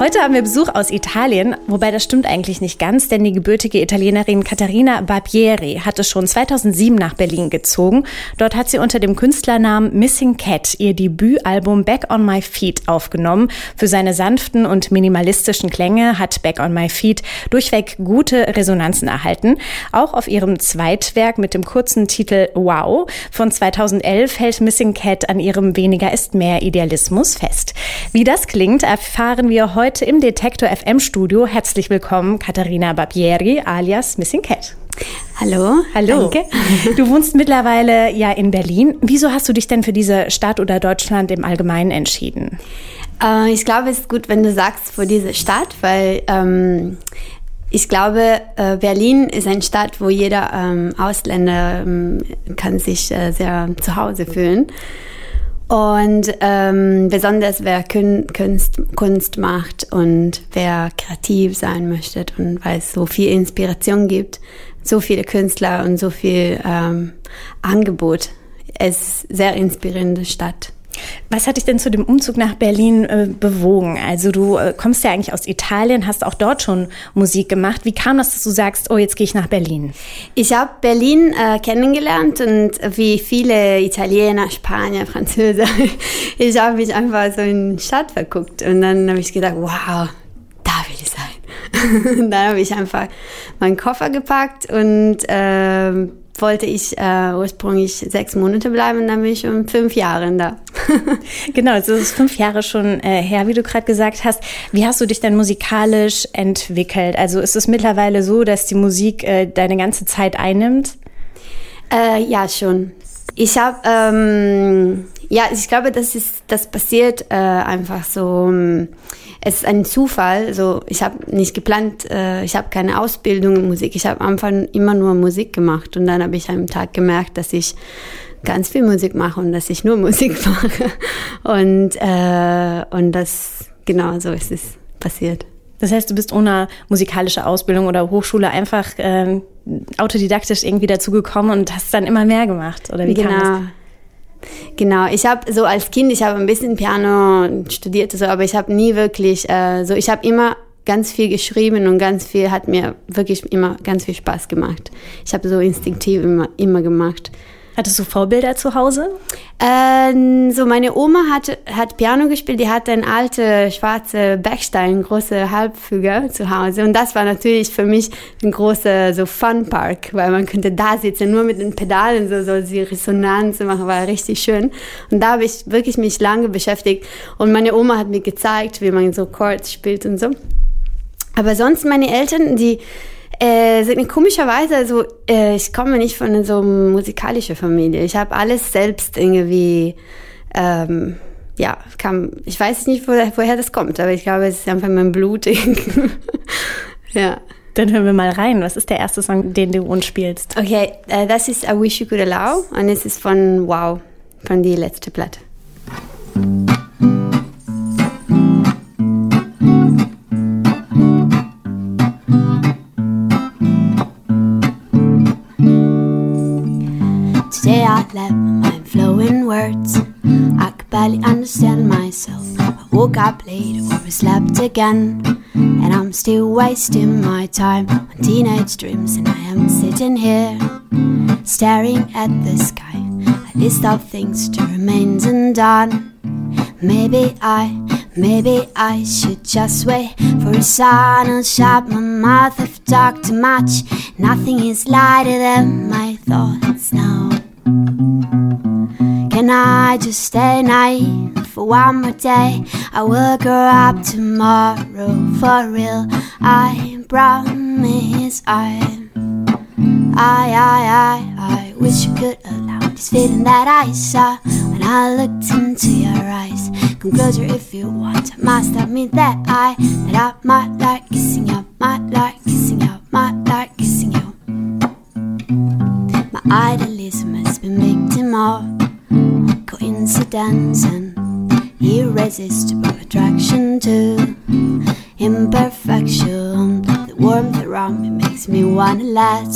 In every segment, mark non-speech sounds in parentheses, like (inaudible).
Heute haben wir Besuch aus Italien, wobei das stimmt eigentlich nicht ganz, denn die gebürtige Italienerin Caterina Barbieri hatte schon 2007 nach Berlin gezogen. Dort hat sie unter dem Künstlernamen Missing Cat ihr Debütalbum Back on My Feet aufgenommen. Für seine sanften und minimalistischen Klänge hat Back on My Feet durchweg gute Resonanzen erhalten. Auch auf ihrem Zweitwerk mit dem kurzen Titel Wow von 2011 hält Missing Cat an ihrem Weniger ist mehr Idealismus fest. Wie das klingt, erfahren wir heute heute im Detektor FM Studio. Herzlich willkommen, Katharina Barbieri alias Missing Cat. Hallo. Hallo. Danke. (laughs) Du wohnst mittlerweile ja in Berlin. Wieso hast du dich denn für diese Stadt oder Deutschland im Allgemeinen entschieden? Äh, ich glaube, es ist gut, wenn du sagst für diese Stadt, weil ähm, ich glaube, äh, Berlin ist eine Stadt, wo jeder ähm, Ausländer ähm, kann sich äh, sehr zu Hause fühlen. Und ähm, besonders wer Kunst, Kunst macht und wer kreativ sein möchte und weil es so viel Inspiration gibt, so viele Künstler und so viel ähm, Angebot. Es ist sehr inspirierende Stadt. Was hat dich denn zu dem Umzug nach Berlin äh, bewogen? Also du äh, kommst ja eigentlich aus Italien, hast auch dort schon Musik gemacht. Wie kam das, dass du sagst, oh, jetzt gehe ich nach Berlin? Ich habe Berlin äh, kennengelernt und wie viele Italiener, Spanier, Französe, (laughs) ich habe mich einfach so in die Stadt verguckt und dann habe ich gedacht, wow, da will ich sein. (laughs) dann habe ich einfach meinen Koffer gepackt und ähm, wollte ich äh, ursprünglich sechs Monate bleiben dann bin ich um fünf Jahre da. (laughs) genau, es ist fünf Jahre schon äh, her, wie du gerade gesagt hast. Wie hast du dich denn musikalisch entwickelt? Also ist es mittlerweile so, dass die Musik äh, deine ganze Zeit einnimmt? Äh, ja, schon. Ich habe, ähm, ja, ich glaube, das ist, das passiert äh, einfach so. Ähm, es ist ein Zufall. Also ich habe nicht geplant, äh, ich habe keine Ausbildung in Musik. Ich habe am Anfang immer nur Musik gemacht und dann habe ich einen Tag gemerkt, dass ich ganz viel Musik mache und dass ich nur (laughs) Musik mache. Und, äh, und das, genau so ist es passiert. Das heißt, du bist ohne musikalische Ausbildung oder Hochschule einfach äh, autodidaktisch irgendwie dazugekommen und hast dann immer mehr gemacht, oder wie genau. kam das? Genau, ich habe so als Kind, ich habe ein bisschen Piano studiert, so, aber ich habe nie wirklich, äh, so ich habe immer ganz viel geschrieben und ganz viel hat mir wirklich immer ganz viel Spaß gemacht. Ich habe so instinktiv immer, immer gemacht. Hattest du Vorbilder zu Hause? Ähm, so meine Oma hat, hat Piano gespielt, die hatte einen alten schwarzen Backstein, große Halbfüger zu Hause und das war natürlich für mich ein großer so Funpark, weil man könnte da sitzen, nur mit den Pedalen so, so die Resonanz machen, war richtig schön und da habe ich wirklich mich lange beschäftigt und meine Oma hat mir gezeigt, wie man so Chords spielt und so. Aber sonst meine Eltern, die äh, komischerweise, also äh, ich komme nicht von so einer musikalischen Familie. Ich habe alles selbst irgendwie, ähm, ja, kam, ich weiß nicht, woher, woher das kommt, aber ich glaube, es ist einfach mein Blut. (laughs) ja. Dann hören wir mal rein. Was ist der erste Song, den du uns spielst? Okay, äh, das ist I Wish You Could Allow und es ist von Wow, von die letzte Platte. Words. I could barely understand myself. I woke up late or slept again. And I'm still wasting my time on teenage dreams. And I am sitting here, staring at the sky. A list of things to remain undone. Maybe I, maybe I should just wait for a sign and shut my mouth. I've talked too much. Nothing is lighter than my thoughts now. Can I just stay naive for one more day? I will grow up tomorrow for real. I promise I, I, I, I, I wish you could allow this feeling that I saw when I looked into your eyes. Come closer if you want. I must admit that I, that I might like kissing you, might like kissing you, might like kissing you. My idealism has been victim of coincidence and irresistible attraction to imperfection. The warmth around me makes me wanna let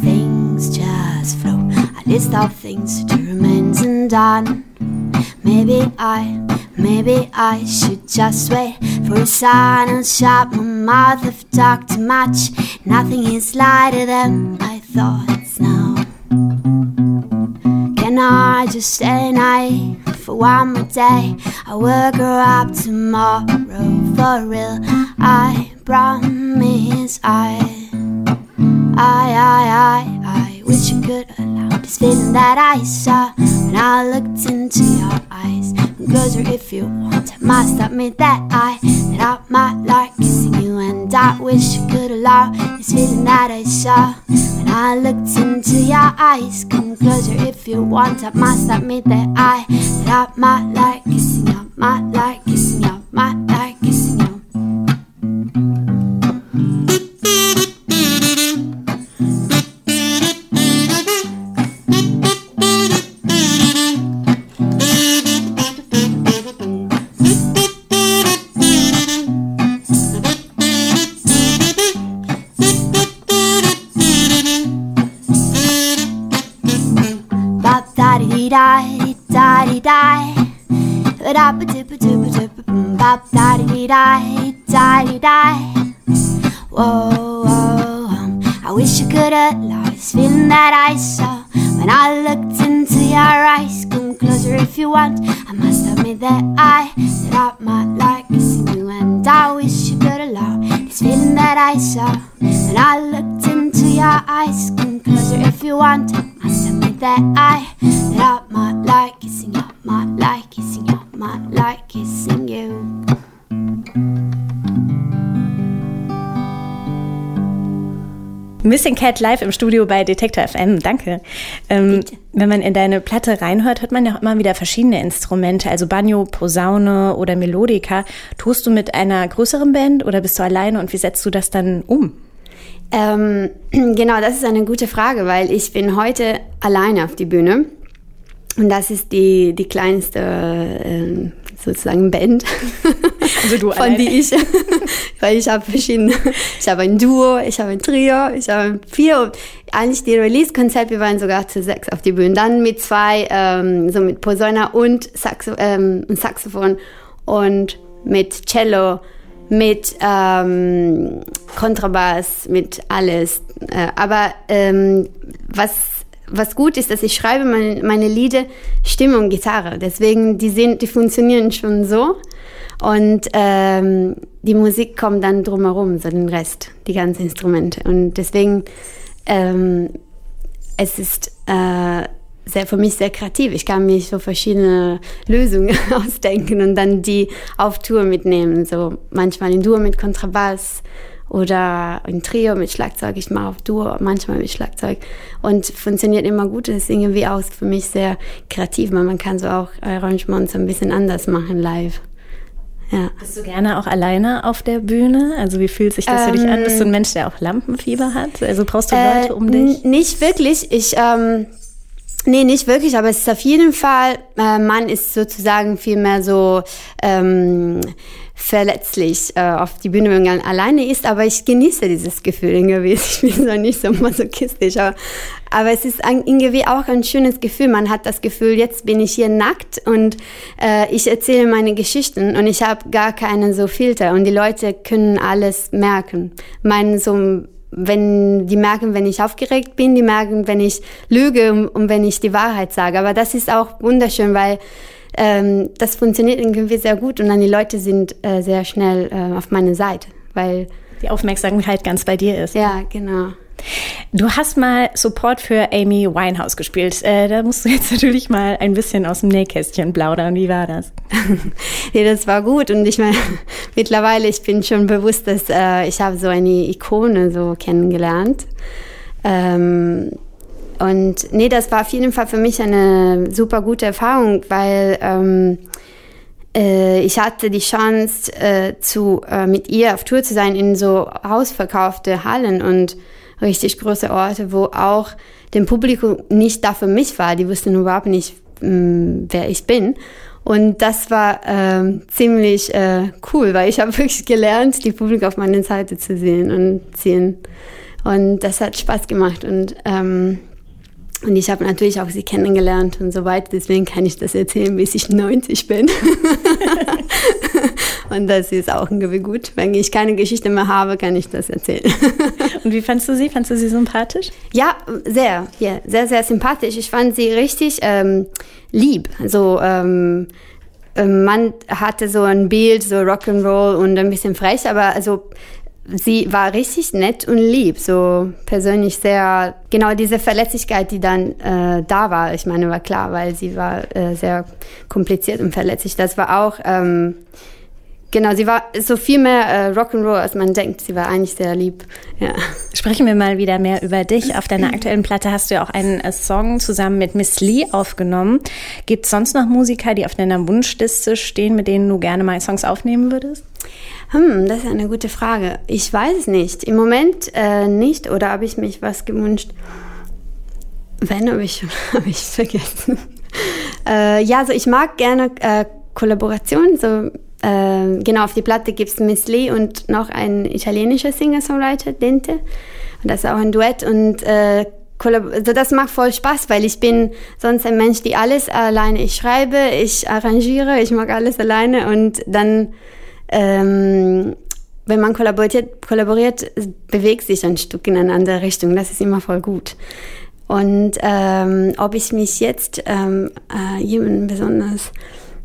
things just flow. I list of things to remain undone. Maybe I, maybe I should just wait for a sign and shut my mouth if talked too much. Nothing is lighter than my thoughts I just stay naive for one more day? I will grow up tomorrow for real. I promise I, I, I, I, I wish I could allow this feeling that I saw when I looked into your eyes. Closer if you want, I must admit that I, that I might like you, I wish I could allow this feeling that I saw when I looked into your eyes. Come closer if you want, I must admit that I, that I might like kissing you, might like kissing I wish I could allow this feeling that I saw when I looked into your eyes. Come closer if you want. I must admit that I that I might like kissing you, and I wish you could allow this feeling that I saw when I looked into your eyes. Come closer if you want. I must admit that I that I might like kissing you, might like kissing you, might like kissing you. Missing Cat live im Studio bei Detektor FM. Danke. Ähm, wenn man in deine Platte reinhört, hört man ja auch immer wieder verschiedene Instrumente, also Banjo, Posaune oder Melodika. Tust du mit einer größeren Band oder bist du alleine und wie setzt du das dann um? Ähm, (clears throat) genau, das ist eine gute Frage, weil ich bin heute alleine auf die Bühne. Und das ist die, die kleinste ähm, sozusagen Band, Also du (laughs) von alleine. die ich, (laughs) weil ich habe verschiedene, ich habe ein Duo, ich habe ein Trio, ich habe vier. Und eigentlich die Release-Konzept, wir waren sogar zu sechs auf die Bühne. Dann mit zwei, ähm, so mit Posaune und Saxo, ähm, Saxophon und mit Cello, mit ähm, Kontrabass, mit alles. Äh, aber ähm, was was gut ist, dass ich schreibe meine, meine Lieder Stimme und Gitarre. Deswegen, die, sind, die funktionieren schon so. Und ähm, die Musik kommt dann drumherum, so den Rest, die ganzen Instrumente. Und deswegen, ähm, es ist äh, sehr, für mich sehr kreativ. Ich kann mir so verschiedene Lösungen (laughs) ausdenken und dann die auf Tour mitnehmen. So manchmal in Duo mit Kontrabass oder ein Trio mit Schlagzeug. Ich mache auf Duo, manchmal mit Schlagzeug. Und funktioniert immer gut. Das ist irgendwie auch für mich sehr kreativ. weil Man kann so auch Arrangements ein bisschen anders machen live. Ja. Bist du gerne auch alleine auf der Bühne? Also wie fühlt sich das für dich an? Bist du ein Mensch, der auch Lampenfieber hat? Also brauchst du Leute um dich? Nicht wirklich. Ich, ähm, nee, nicht wirklich, aber es ist auf jeden Fall, äh, man ist sozusagen viel mehr so ähm, verletzlich äh, auf die Bühne, wenn man alleine ist, aber ich genieße dieses Gefühl irgendwie. (laughs) Ich bin so nicht so masochistisch, aber, aber es ist ein, irgendwie auch ein schönes Gefühl. Man hat das Gefühl, jetzt bin ich hier nackt und äh, ich erzähle meine Geschichten und ich habe gar keinen so Filter und die Leute können alles merken. Mein so wenn die merken, wenn ich aufgeregt bin, die merken, wenn ich lüge und, und wenn ich die Wahrheit sage. Aber das ist auch wunderschön, weil ähm, das funktioniert irgendwie sehr gut und dann die Leute sind äh, sehr schnell äh, auf meiner Seite, weil Die Aufmerksamkeit ganz bei dir ist. ja genau. Du hast mal Support für Amy Winehouse gespielt. Äh, da musst du jetzt (laughs) natürlich mal ein bisschen aus dem Nähkästchen plaudern. Wie war das? (laughs) nee, das war gut und ich meine, mittlerweile ich bin schon bewusst, dass äh, ich habe so eine Ikone so kennengelernt. Ähm, und nee, das war auf jeden Fall für mich eine super gute Erfahrung, weil ähm, äh, ich hatte die Chance, äh, zu, äh, mit ihr auf Tour zu sein in so ausverkaufte Hallen und richtig große Orte, wo auch dem Publikum nicht da für mich war. Die wussten überhaupt nicht, mh, wer ich bin. Und das war ähm, ziemlich äh, cool, weil ich (laughs) habe wirklich gelernt, die Publikum auf meiner Seite zu sehen und ziehen. Und das hat Spaß gemacht. Und ähm, Und ich habe natürlich auch sie kennengelernt und so weiter. Deswegen kann ich das erzählen, bis ich 90 bin. (laughs) und das ist auch irgendwie gut. Wenn ich keine Geschichte mehr habe, kann ich das erzählen. (laughs) und wie fandst du sie? Fandst du sie sympathisch? Ja, sehr. Ja, sehr, sehr sympathisch. Ich fand sie richtig ähm, lieb. So, ähm, ähm man hatte so ein Bild, so Rock'n'Roll und ein bisschen frech, aber also sie war richtig nett und lieb, so persönlich sehr, genau diese Verletzlichkeit, die dann äh, da war, ich meine, war klar, weil sie war äh, sehr kompliziert und verletzlich. Das war auch, ähm, genau, sie war so viel mehr äh, Rock'n'Roll, als man denkt. Sie war eigentlich sehr lieb, ja. Sprechen wir mal wieder mehr über dich. Auf deiner aktuellen Platte hast du ja auch einen äh, Song zusammen mit Miss Lee aufgenommen. Gibt es sonst noch Musiker, die auf deiner Wunschliste stehen, mit denen du gerne mal Songs aufnehmen würdest? Hm, das ist eine gute Frage. Ich weiß es nicht. Im Moment äh, nicht. Oder habe ich mich was gewünscht? Wenn, habe ich, (laughs) hab ich vergessen. (laughs) äh, ja, also ich mag gerne äh, Kollaborationen. So, äh, genau, auf die Platte gibt es Miss Lee und noch ein italienischer Singer-Songwriter, Dente. Und das ist auch ein Duett. Und äh, also das macht voll Spaß, weil ich bin sonst ein Mensch, die alles alleine, ich schreibe, ich arrangiere, ich mag alles alleine und dann ähm, wenn man kollaboriert, kollaboriert, bewegt sich ein Stück in eine andere Richtung. Das ist immer voll gut. Und ähm, ob ich mich jetzt ähm, äh, jemanden besonders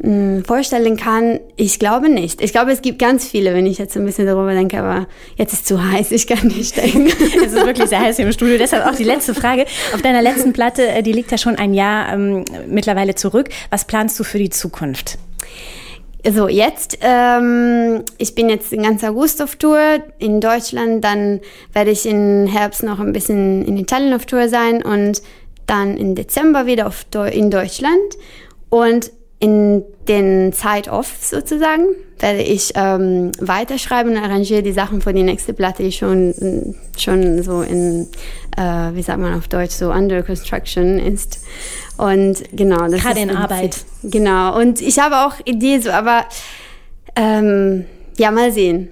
mh, hm, vorstellen kann, ich glaube nicht. Ich glaube, es gibt ganz viele, wenn ich jetzt ein bisschen darüber denke, aber jetzt ist zu heiß, ich kann nicht denken. (laughs) es ist wirklich sehr heiß hier im Studio. Deshalb auch die letzte Frage. Auf deiner letzten Platte, äh, die liegt ja schon ein Jahr ähm, mittlerweile zurück. Was planst du für die Zukunft? So, jetzt, ähm, ich bin jetzt den ganzen August auf Tour in Deutschland, dann werde ich im Herbst noch ein bisschen in Italien auf Tour sein und dann im Dezember wieder auf in Deutschland. Und in den Zeit-Off sozusagen werde ich ähm, weiterschreiben und arrangiere die Sachen für die nächste Platte, die schon, schon so in, äh, wie sagt man auf Deutsch, so under construction ist. Und genau, das Gerade in Arbeit. Genau. Und ich habe auch Ideen, so, aber ähm, ja, mal sehen.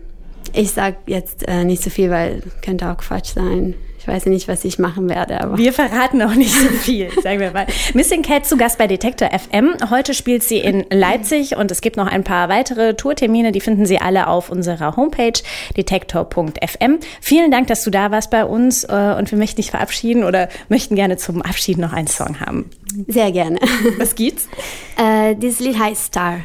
Ich sag jetzt äh, nicht so viel, weil könnte auch Quatsch sein. Ich weiß nicht, was ich machen werde. Aber. Wir verraten auch nicht so viel, (laughs) sagen wir mal. Missing Cat zu Gast bei Detektor FM. Heute spielt sie in Leipzig und es gibt noch ein paar weitere Tourtermine. Die finden Sie alle auf unserer Homepage detektor.fm. Vielen Dank, dass du da warst bei uns äh, und wir möchten dich verabschieden oder möchten gerne zum Abschied noch einen Song haben. Sehr gerne. Was gibt's? Äh, dieses Lied heißt Star.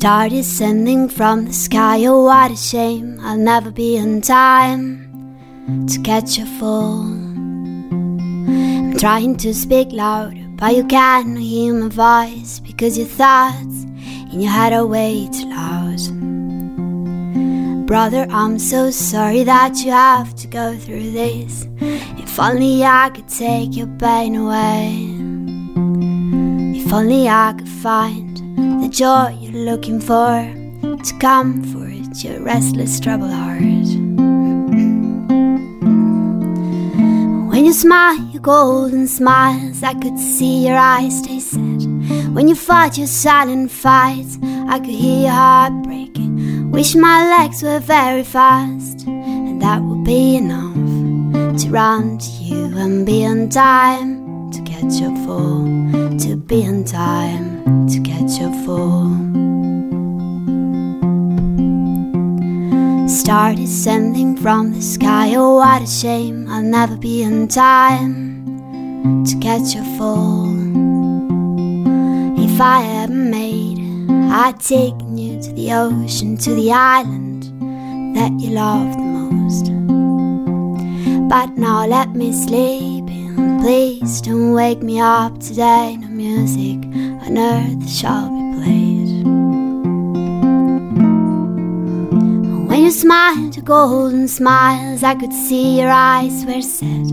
Star descending from the sky, oh what a shame. I'll never be in time to catch a fall. I'm trying to speak louder, but you can't hear my voice Because your thoughts in your head are way too loud. Brother, I'm so sorry that you have to go through this. If only I could take your pain away. If only I could find joy you're looking for to comfort your restless, troubled heart. When you smile your golden smiles, I could see your eyes, they said. When you fought your silent fights, I could hear your heart breaking. Wish my legs were very fast, and that would be enough to run to you and be on time to catch your fall, to be on time catch a fall. Star descending from the sky, oh what a shame, I'll never be in time to catch a fall. If I had made, I'd taken you to the ocean, to the island that you loved the most. But now let me sleep please don't wake me up today, no music on earth shall be played. When you smiled your golden smiles, I could see your eyes were set.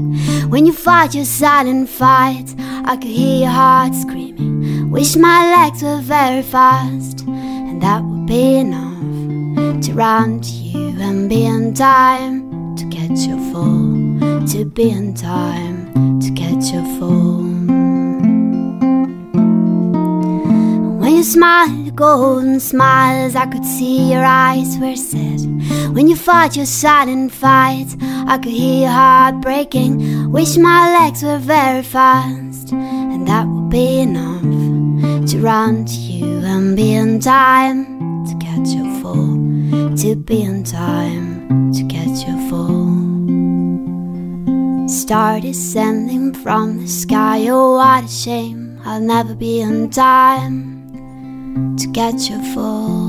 When you fought your silent fights, I could hear your heart screaming. Wish my legs were very fast, and that would be enough to run to you and be in time to catch your fall. To be in time to catch your fall. You smiled, golden smiles, I could see your eyes were set. When you fought your silent fights, I could hear your heart breaking. Wish my legs were very fast, and that would be enough to run to you and be in time to catch your fall. To be in time to catch your fall. Star descending from the sky, oh, what a shame. I'll never be in time to catch your fall.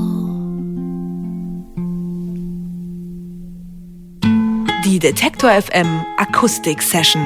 Die Detektor FM Akustik Session.